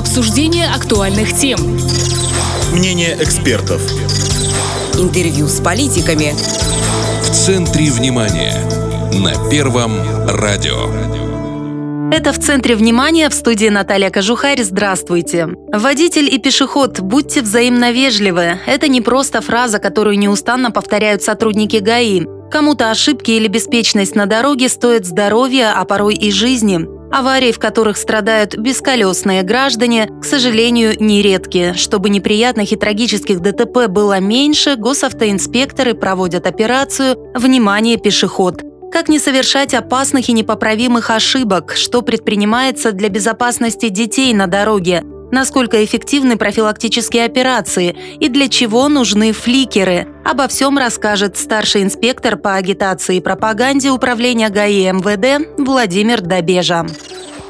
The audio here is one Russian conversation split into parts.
Обсуждение актуальных тем. Мнение экспертов. Интервью с политиками. В центре внимания. На Первом радио. Это в центре внимания в студии Наталья Кожухарь. Здравствуйте. Водитель и пешеход, будьте взаимно вежливы. Это не просто фраза, которую неустанно повторяют сотрудники ГАИ. Кому-то ошибки или беспечность на дороге стоят здоровья, а порой и жизни. Аварии, в которых страдают бесколесные граждане, к сожалению, нередки. Чтобы неприятных и трагических ДТП было меньше, госавтоинспекторы проводят операцию «Внимание, пешеход». Как не совершать опасных и непоправимых ошибок, что предпринимается для безопасности детей на дороге, насколько эффективны профилактические операции и для чего нужны фликеры. Обо всем расскажет старший инспектор по агитации и пропаганде управления ГАИ МВД Владимир Добежа.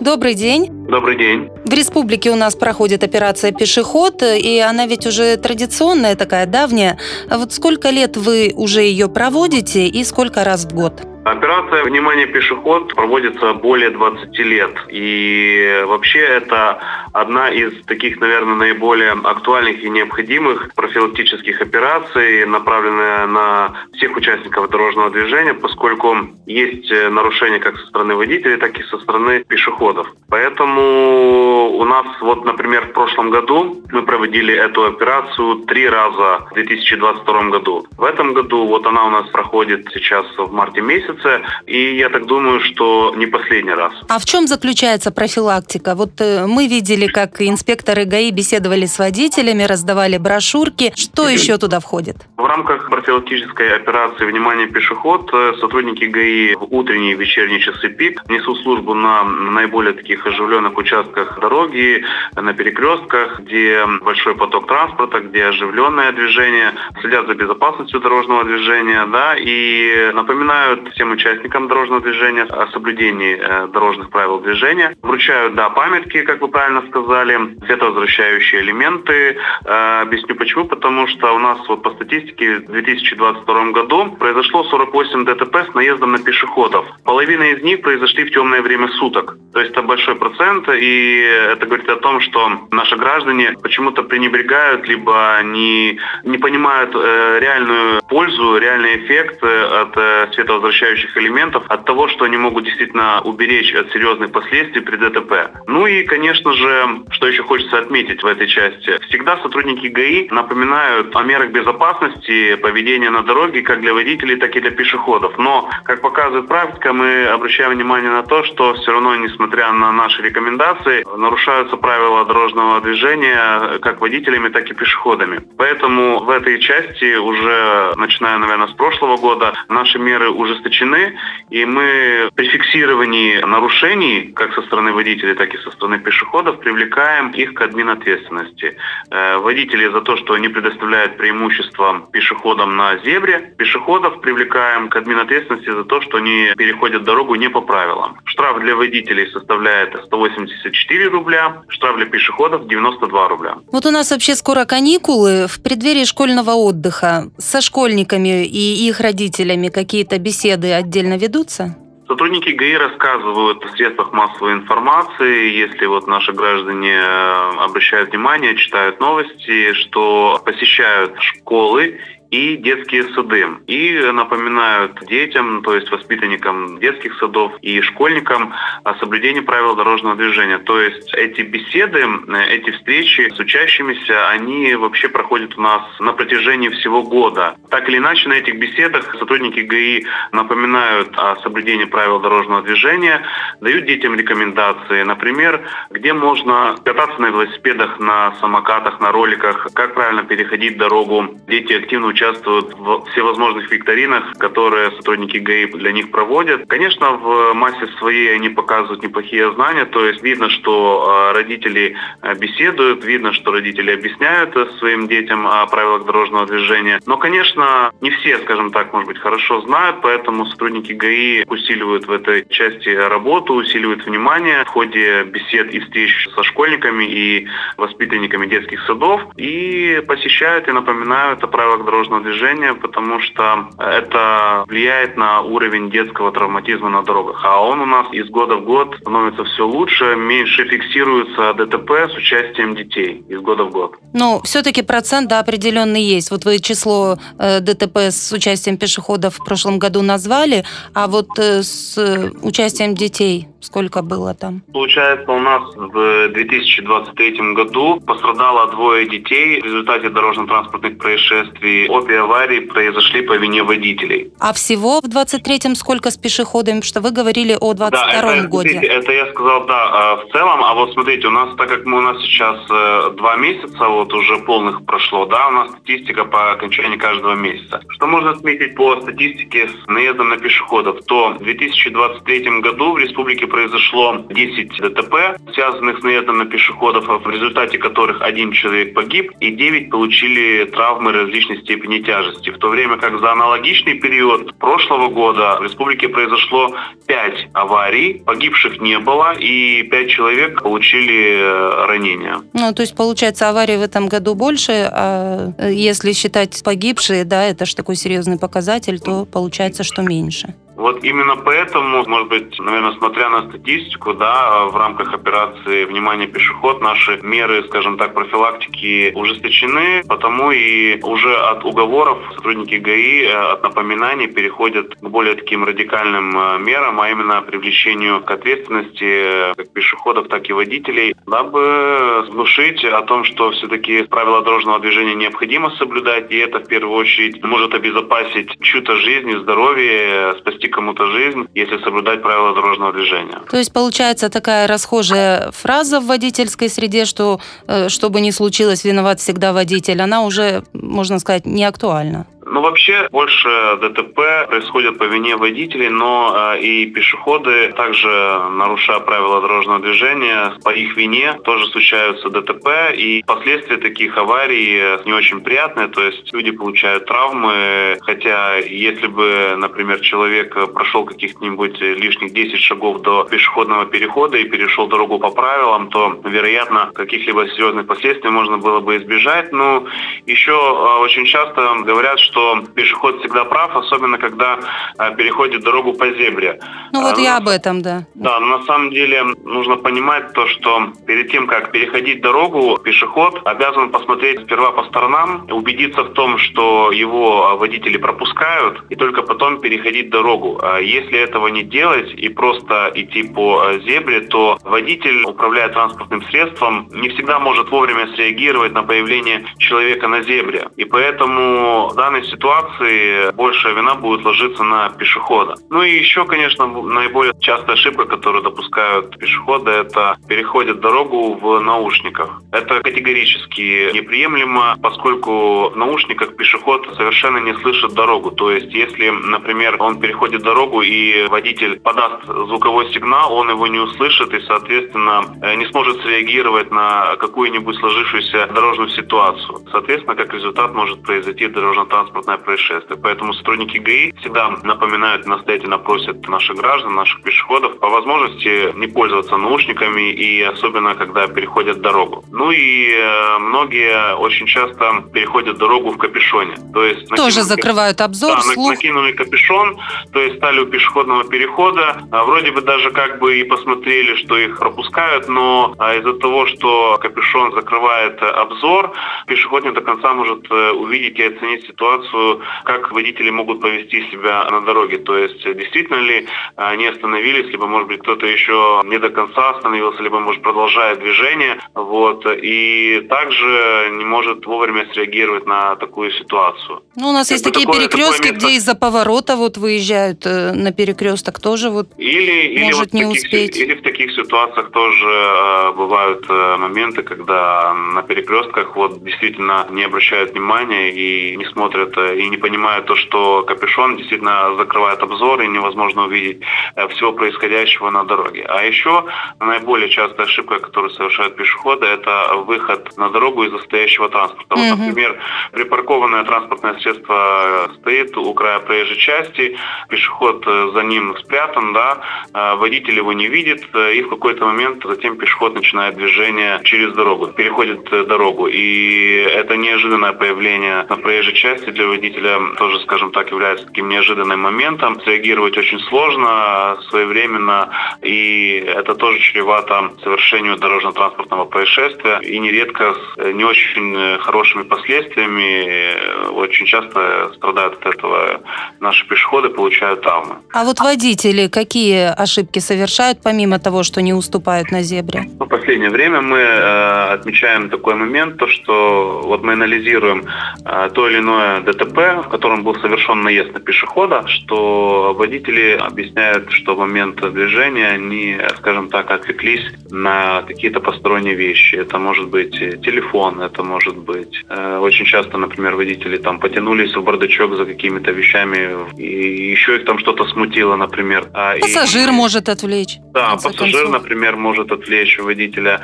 Добрый день. Добрый день. В республике у нас проходит операция «Пешеход», и она ведь уже традиционная такая, давняя. Вот сколько лет вы уже ее проводите и сколько раз в год? Операция «Внимание, пешеход» проводится более 20 лет. И вообще это одна из таких, наверное, наиболее актуальных и необходимых профилактических операций, направленная на всех участников дорожного движения, поскольку есть нарушения как со стороны водителей, так и со стороны пешеходов. Поэтому у нас, вот, например, в прошлом году мы проводили эту операцию три раза в 2022 году. В этом году вот она у нас проходит сейчас в марте месяце и я так думаю, что не последний раз. А в чем заключается профилактика? Вот э, мы видели, как инспекторы ГАИ беседовали с водителями, раздавали брошюрки. Что еще туда входит? В рамках профилактической операции «Внимание, пешеход» э, сотрудники ГАИ в утренние и вечерние часы пик несут службу на наиболее таких оживленных участках дороги, на перекрестках, где большой поток транспорта, где оживленное движение, следят за безопасностью дорожного движения, да, и напоминают всем участникам дорожного движения о соблюдении э, дорожных правил движения. Вручают, да, памятки, как вы правильно сказали, световозвращающие элементы. Э, объясню почему. Потому что у нас вот по статистике в 2022 году произошло 48 ДТП с наездом на пешеходов. Половина из них произошли в темное время суток. То есть это большой процент, и это говорит о том, что наши граждане почему-то пренебрегают, либо не, не понимают э, реальную пользу, реальный эффект э, от э, световозвращающих элементов от того, что они могут действительно уберечь от серьезных последствий при ДТП. Ну и, конечно же, что еще хочется отметить в этой части. Всегда сотрудники ГАИ напоминают о мерах безопасности поведения на дороге как для водителей, так и для пешеходов. Но, как показывает практика, мы обращаем внимание на то, что все равно, несмотря на наши рекомендации, нарушаются правила дорожного движения как водителями, так и пешеходами. Поэтому в этой части уже, начиная, наверное, с прошлого года, наши меры ужесточены и мы при фиксировании нарушений, как со стороны водителей, так и со стороны пешеходов, привлекаем их к админ ответственности. Э, водители за то, что они предоставляют преимущество пешеходам на зебре, пешеходов привлекаем к админ ответственности за то, что они переходят дорогу не по правилам. Штраф для водителей составляет 184 рубля, штраф для пешеходов 92 рубля. Вот у нас вообще скоро каникулы. В преддверии школьного отдыха со школьниками и их родителями какие-то беседы отдельно ведутся? Сотрудники ГАИ рассказывают в средствах массовой информации, если вот наши граждане э, обращают внимание, читают новости, что посещают школы и детские сады. И напоминают детям, то есть воспитанникам детских садов и школьникам о соблюдении правил дорожного движения. То есть эти беседы, эти встречи с учащимися, они вообще проходят у нас на протяжении всего года. Так или иначе, на этих беседах сотрудники ГАИ напоминают о соблюдении правил дорожного движения, дают детям рекомендации, например, где можно кататься на велосипедах, на самокатах, на роликах, как правильно переходить дорогу. Дети активно участвуют в всевозможных викторинах, которые сотрудники ГАИ для них проводят. Конечно, в массе своей они показывают неплохие знания, то есть видно, что а, родители а, беседуют, видно, что родители объясняют э, своим детям о правилах дорожного движения. Но, конечно, не все, скажем так, может быть, хорошо знают, поэтому сотрудники ГАИ усиливают в этой части работу, усиливают внимание в ходе бесед и встреч со школьниками и воспитанниками детских садов и посещают и напоминают о правилах дорожного дорожного движения, потому что это влияет на уровень детского травматизма на дорогах. А он у нас из года в год становится все лучше, меньше фиксируется ДТП с участием детей из года в год. Но все-таки процент да, определенный есть. Вот вы число э, ДТП с участием пешеходов в прошлом году назвали, а вот э, с участием детей сколько было там? Получается, у нас в 2023 году пострадало двое детей в результате дорожно-транспортных происшествий. Обе аварии произошли по вине водителей. А всего в 23-м сколько с пешеходами? Что вы говорили о 22-м да, годе. Это, это я сказал, да, а, в целом. А вот смотрите, у нас, так как мы у нас сейчас э, два месяца, вот уже полных прошло, да, у нас статистика по окончании каждого месяца. Что можно отметить по статистике с наездом на пешеходов? То в 2023 году в республике произошло 10 ДТП, связанных с наездом на пешеходов, в результате которых один человек погиб и 9 получили травмы различной степени тяжести. В то время как за аналогичный период прошлого года в республике произошло 5 аварий, погибших не было и 5 человек получили э, ранения. Ну, то есть, получается, аварий в этом году больше, а э, если считать погибшие, да, это же такой серьезный показатель, то получается, что меньше. Вот именно поэтому, может быть, наверное, смотря на статистику, да, в рамках операции «Внимание, пешеход» наши меры, скажем так, профилактики ужесточены, потому и уже от уговоров сотрудники ГАИ, э, от напоминаний переходят к более таким радикальным э, мерам, а именно привлечению к ответственности как пешеходов, так и водителей, дабы внушить о том, что все-таки правила дорожного движения необходимо соблюдать, и это в первую очередь может обезопасить чью-то жизнь и здоровье, спасти спасти кому-то жизнь, если соблюдать правила дорожного движения. То есть получается такая расхожая фраза в водительской среде, что э, что бы ни случилось, виноват всегда водитель, она уже, можно сказать, не актуальна. Ну, вообще, больше ДТП происходит по вине водителей, но э, и пешеходы, также нарушая правила дорожного движения, по их вине тоже случаются ДТП, и последствия таких аварий не очень приятные, то есть люди получают травмы, хотя если бы, например, человек прошел каких-нибудь лишних 10 шагов до пешеходного перехода и перешел дорогу по правилам, то, вероятно, каких-либо серьезных последствий можно было бы избежать. Но еще э, очень часто говорят, что что пешеход всегда прав, особенно когда а, переходит дорогу по зебре. Ну вот а, я об этом, да. Да, но на самом деле нужно понимать то, что перед тем, как переходить дорогу, пешеход обязан посмотреть сперва по сторонам, убедиться в том, что его водители пропускают, и только потом переходить дорогу. А если этого не делать и просто идти по зебре, то водитель, управляя транспортным средством, не всегда может вовремя среагировать на появление человека на зебре. И поэтому в данной ситуации большая вина будет ложиться на пешехода. Ну и еще, конечно, наиболее частая ошибка, которую допускают пешеходы, это переходят дорогу в наушниках. Это категорически неприемлемо, поскольку в наушниках пешеход совершенно не слышит дорогу. То есть, если, например, он переходит дорогу и водитель подаст звуковой сигнал, он его не услышит и, соответственно, э, не сможет среагировать на какую-нибудь сложившуюся дорожную ситуацию. Соответственно, как результат может произойти дорожно-транспортное транспортное происшествие. Поэтому сотрудники ГАИ всегда напоминают, настоятельно просят наших граждан, наших пешеходов по возможности не пользоваться наушниками и особенно, когда переходят дорогу. Ну и э, многие очень часто переходят дорогу в капюшоне. То есть Тоже закрывают обзор, да, слух. накинули капюшон, то есть стали у пешеходного перехода. А вроде бы даже как бы и посмотрели, что их пропускают, но а, из-за того, что капюшон закрывает обзор, пешеход не до конца может э, увидеть и оценить ситуацию информацию, как водители могут повести себя на дороге. То есть, действительно ли они остановились, либо, может быть, кто-то еще не до конца остановился, либо, может, продолжает движение. Вот. И также не может вовремя среагировать на такую ситуацию. Ну, у нас есть такие такое, перекрестки, такое где из-за поворота вот выезжают э, на перекресток тоже вот или, может или не таких, успеть. Или в таких ситуациях тоже э, бывают э, моменты, когда на перекрестках вот действительно не обращают внимания и не смотрят и не понимают то, что капюшон действительно закрывает обзор и невозможно увидеть э, всего происходящего на дороге. А еще наиболее частая ошибка, которую совершают пешеходы, это выход на дорогу из застоящего транспорта. Вот, например, припаркованное транспортное средство стоит у края проезжей части, пешеход э, за ним спрятан, да, э, водитель его не видит, и в какой-то момент затем пешеход начинает движение через дорогу, переходит дорогу. И это неожиданное появление на проезжей части для действия водителя тоже, скажем так, является таким неожиданным моментом. Среагировать очень сложно, своевременно, и это тоже чревато совершению дорожно-транспортного происшествия, и нередко с не очень хорошими последствиями. Очень часто страдают от этого наши пешеходы, получают травмы. А вот водители какие ошибки совершают, помимо того, что не уступают на зебре? В последнее время мы э, отмечаем такой момент, то что вот мы анализируем э, то или иное ДТП, в котором был совершен наезд на пешехода, что водители объясняют, что в момент движения они, скажем так, отвлеклись на какие-то посторонние вещи. Это может быть телефон, это может быть э, очень часто, например, водители там потянулись в бардачок за какими-то вещами, и еще их там что-то смутило, например. А, Пассажир и, может отвлечь. Да, пассажир, концов. например, может отвлечь водителя.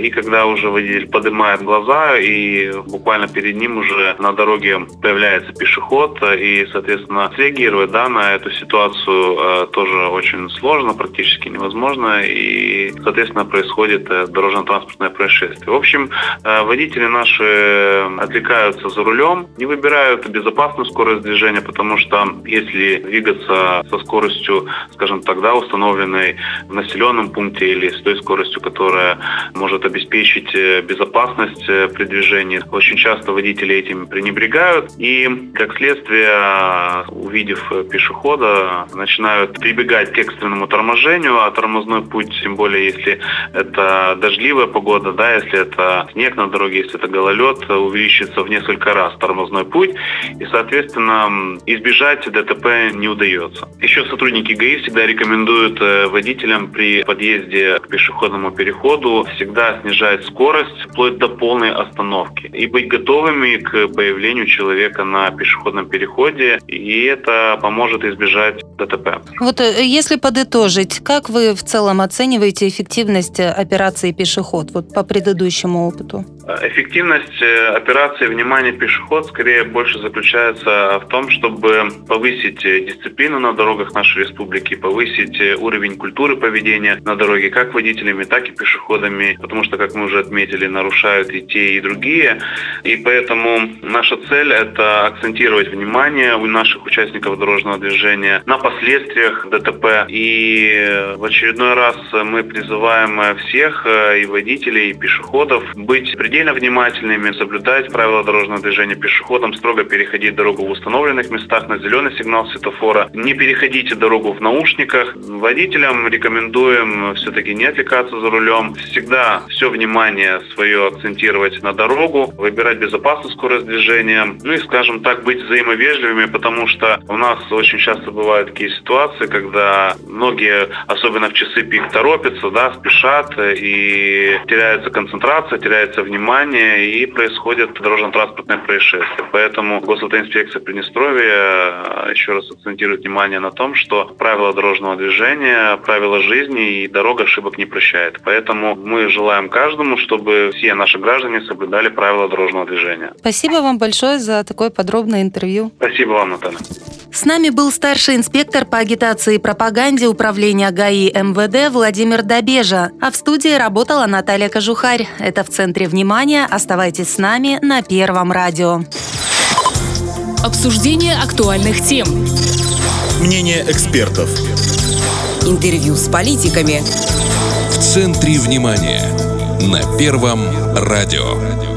И когда уже водитель поднимает глаза, и буквально перед ним уже на дороге появляется пешеход, и, соответственно, среагировать да, на эту ситуацию э, тоже очень сложно, практически невозможно, и, соответственно, происходит э, дорожно-транспортное происшествие. В общем, э, водители наши отвлекаются за рулем, не выбирают безопасную скорость движения, потому что если двигаться со скоростью, скажем так, да, установленной в населенном пункте или с той скоростью, которая может обеспечить безопасность при движении. Очень часто водители этим пренебрегают и, как следствие, увидев пешехода, начинают прибегать к экстренному торможению, а тормозной путь, тем более если это дождливая погода, да, если это снег на дороге, если это гололед, увеличится в несколько раз тормозной путь, и, соответственно, избежать ДТП не удается. Еще сотрудники ГАИ всегда рекомендуют э, водителям при подъезде к пешеходному переходу всегда снижать скорость вплоть до полной остановки и быть готовыми к появлению человека на пешеходном переходе, и это поможет избежать ДТП. Вот э, если подытожить, как вы в целом оцениваете эффективность операции «Пешеход» вот по предыдущему опыту? Эффективность э, операции «Внимание пешеход» скорее больше заключается в том, чтобы повысить дисциплину на дорогах нашей республики, повысить уровень культуры поведения на дороге как водителями, так и пешеходами, потому что, как мы уже отметили, нарушают и те, и другие. И поэтому наша цель – это акцентировать внимание у наших участников дорожного движения на последствиях ДТП. И в очередной раз мы призываем всех, э, и водителей, и пешеходов, быть предельно внимательными, соблюдать правила дорожного движения пешеходам, строго переходить дорогу в установленных местах на зеленый сигнал светофора, не переходите дорогу в наушниках. Водителям рекомендуем все-таки не отвлекаться за рулем, всегда все внимание свое акцентировать на дорогу, выбирать безопасную скорость движения, ну и, скажем так, быть взаимовежливыми, потому что у нас очень часто бывают такие ситуации, когда многие, особенно в часы пик, торопятся, да, спешат и теряется концентрация, теряется внимание и происходит дорожно-транспортное происшествие. Поэтому госавтоинспекция Приднестровья еще раз акцентирует внимание на том, что правила дорожного движения, правила жизни и дорога ошибок не прощает. Поэтому мы желаем каждому, чтобы все наши граждане соблюдали правила дорожного движения. Спасибо вам большое за такое подробное интервью. Спасибо вам, Наталья. С нами был старший инспектор по агитации и пропаганде управления ГАИ МВД Владимир Добежа, а в студии работала Наталья Кожухарь. Это в центре внимания. Оставайтесь с нами на Первом радио. Обсуждение актуальных тем. Мнение экспертов. Интервью с политиками. В центре внимания. На Первом радио.